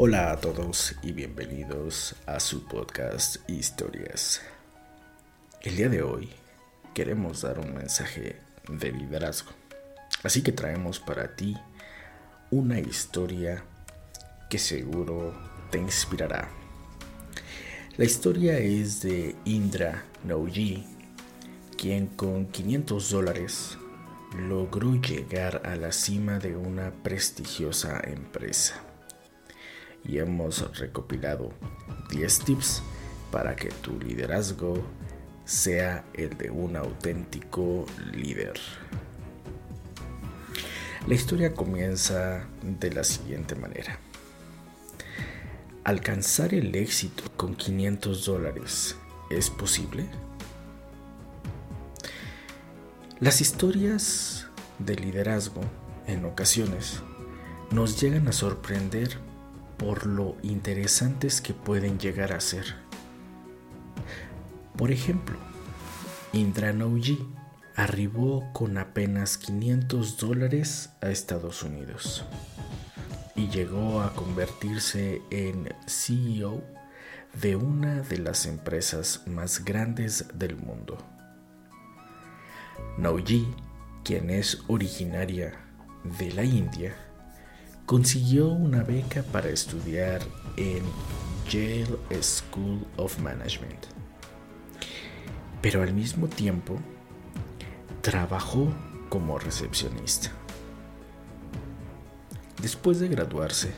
Hola a todos y bienvenidos a su podcast Historias. El día de hoy queremos dar un mensaje de liderazgo. Así que traemos para ti una historia que seguro te inspirará. La historia es de Indra Nouji, quien con 500 dólares logró llegar a la cima de una prestigiosa empresa. Y hemos recopilado 10 tips para que tu liderazgo sea el de un auténtico líder. La historia comienza de la siguiente manera. ¿Alcanzar el éxito con 500 dólares es posible? Las historias de liderazgo en ocasiones nos llegan a sorprender por lo interesantes que pueden llegar a ser. Por ejemplo, Indra Nouji arribó con apenas 500 dólares a Estados Unidos y llegó a convertirse en CEO de una de las empresas más grandes del mundo. Nauji, quien es originaria de la India, consiguió una beca para estudiar en Yale School of Management. Pero al mismo tiempo, trabajó como recepcionista. Después de graduarse,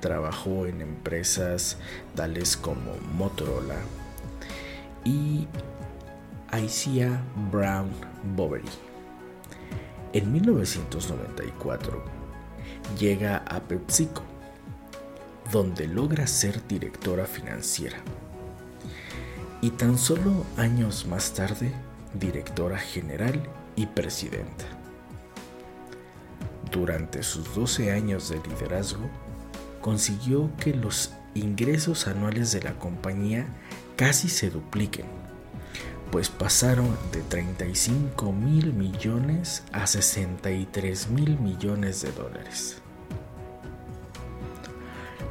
trabajó en empresas tales como Motorola y ICA Brown Boveri. En 1994 llega a PepsiCo, donde logra ser directora financiera y tan solo años más tarde directora general y presidenta. Durante sus 12 años de liderazgo, consiguió que los ingresos anuales de la compañía casi se dupliquen, pues pasaron de 35 mil millones a 63 mil millones de dólares.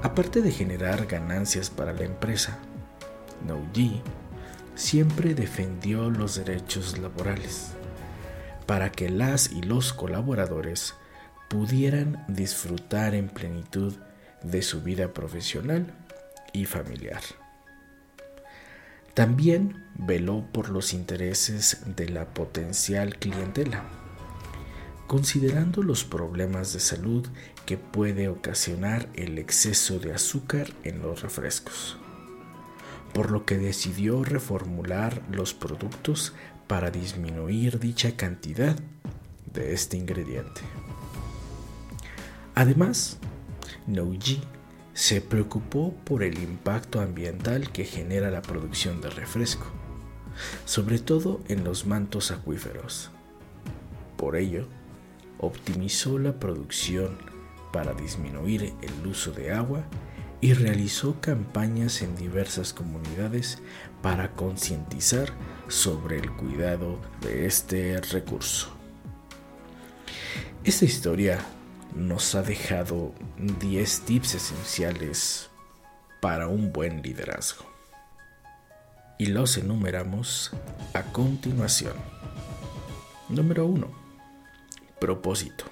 Aparte de generar ganancias para la empresa, Nouji siempre defendió los derechos laborales para que las y los colaboradores pudieran disfrutar en plenitud de su vida profesional y familiar. También veló por los intereses de la potencial clientela, considerando los problemas de salud que puede ocasionar el exceso de azúcar en los refrescos, por lo que decidió reformular los productos para disminuir dicha cantidad de este ingrediente. Además, Nouji se preocupó por el impacto ambiental que genera la producción de refresco, sobre todo en los mantos acuíferos. Por ello, optimizó la producción para disminuir el uso de agua y realizó campañas en diversas comunidades para concientizar sobre el cuidado de este recurso. Esta historia nos ha dejado 10 tips esenciales para un buen liderazgo. Y los enumeramos a continuación. Número 1. Propósito.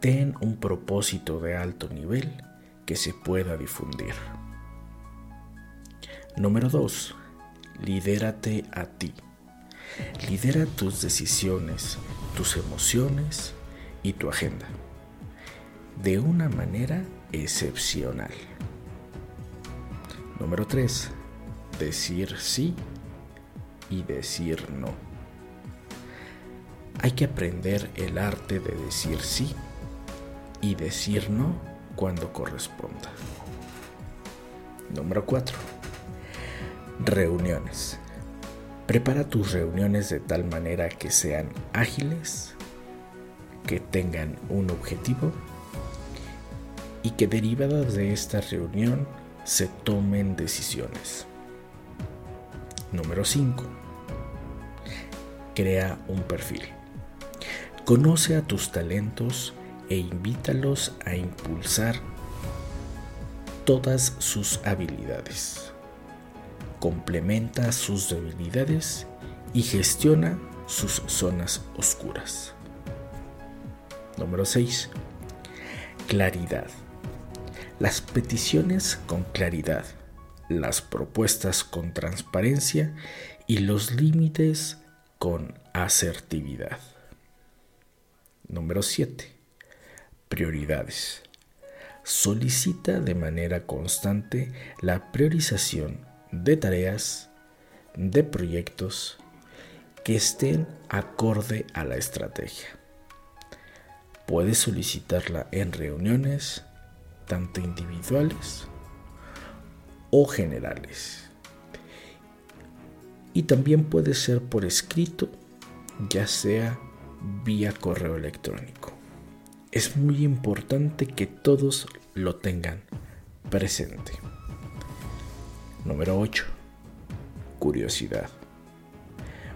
Ten un propósito de alto nivel que se pueda difundir. Número 2. Lidérate a ti. Lidera tus decisiones, tus emociones y tu agenda de una manera excepcional. Número 3. Decir sí y decir no. Hay que aprender el arte de decir sí y decir no cuando corresponda. Número 4. Reuniones. Prepara tus reuniones de tal manera que sean ágiles, que tengan un objetivo y que derivadas de esta reunión se tomen decisiones. Número 5. Crea un perfil. Conoce a tus talentos e invítalos a impulsar todas sus habilidades, complementa sus debilidades y gestiona sus zonas oscuras. Número 6. Claridad. Las peticiones con claridad, las propuestas con transparencia y los límites con asertividad. Número 7. Prioridades. Solicita de manera constante la priorización de tareas, de proyectos que estén acorde a la estrategia. Puedes solicitarla en reuniones, tanto individuales o generales. Y también puede ser por escrito, ya sea vía correo electrónico. Es muy importante que todos lo tengan presente. Número 8. Curiosidad.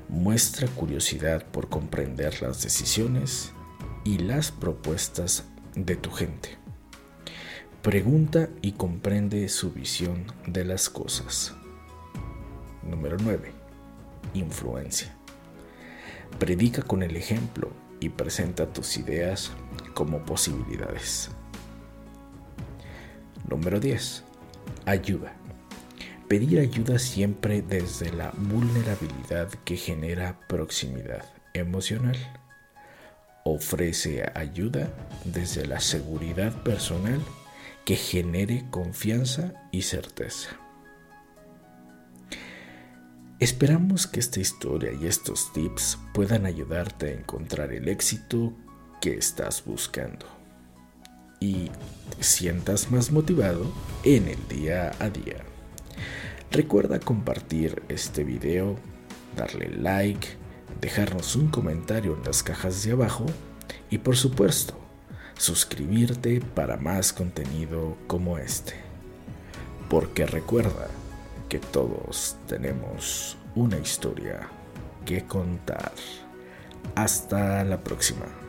Muestra curiosidad por comprender las decisiones y las propuestas de tu gente. Pregunta y comprende su visión de las cosas. Número 9. Influencia. Predica con el ejemplo y presenta tus ideas como posibilidades. Número 10. Ayuda. Pedir ayuda siempre desde la vulnerabilidad que genera proximidad emocional. Ofrece ayuda desde la seguridad personal que genere confianza y certeza. Esperamos que esta historia y estos tips puedan ayudarte a encontrar el éxito que estás buscando y te sientas más motivado en el día a día. Recuerda compartir este video, darle like, dejarnos un comentario en las cajas de abajo y por supuesto suscribirte para más contenido como este. Porque recuerda que todos tenemos una historia que contar. Hasta la próxima.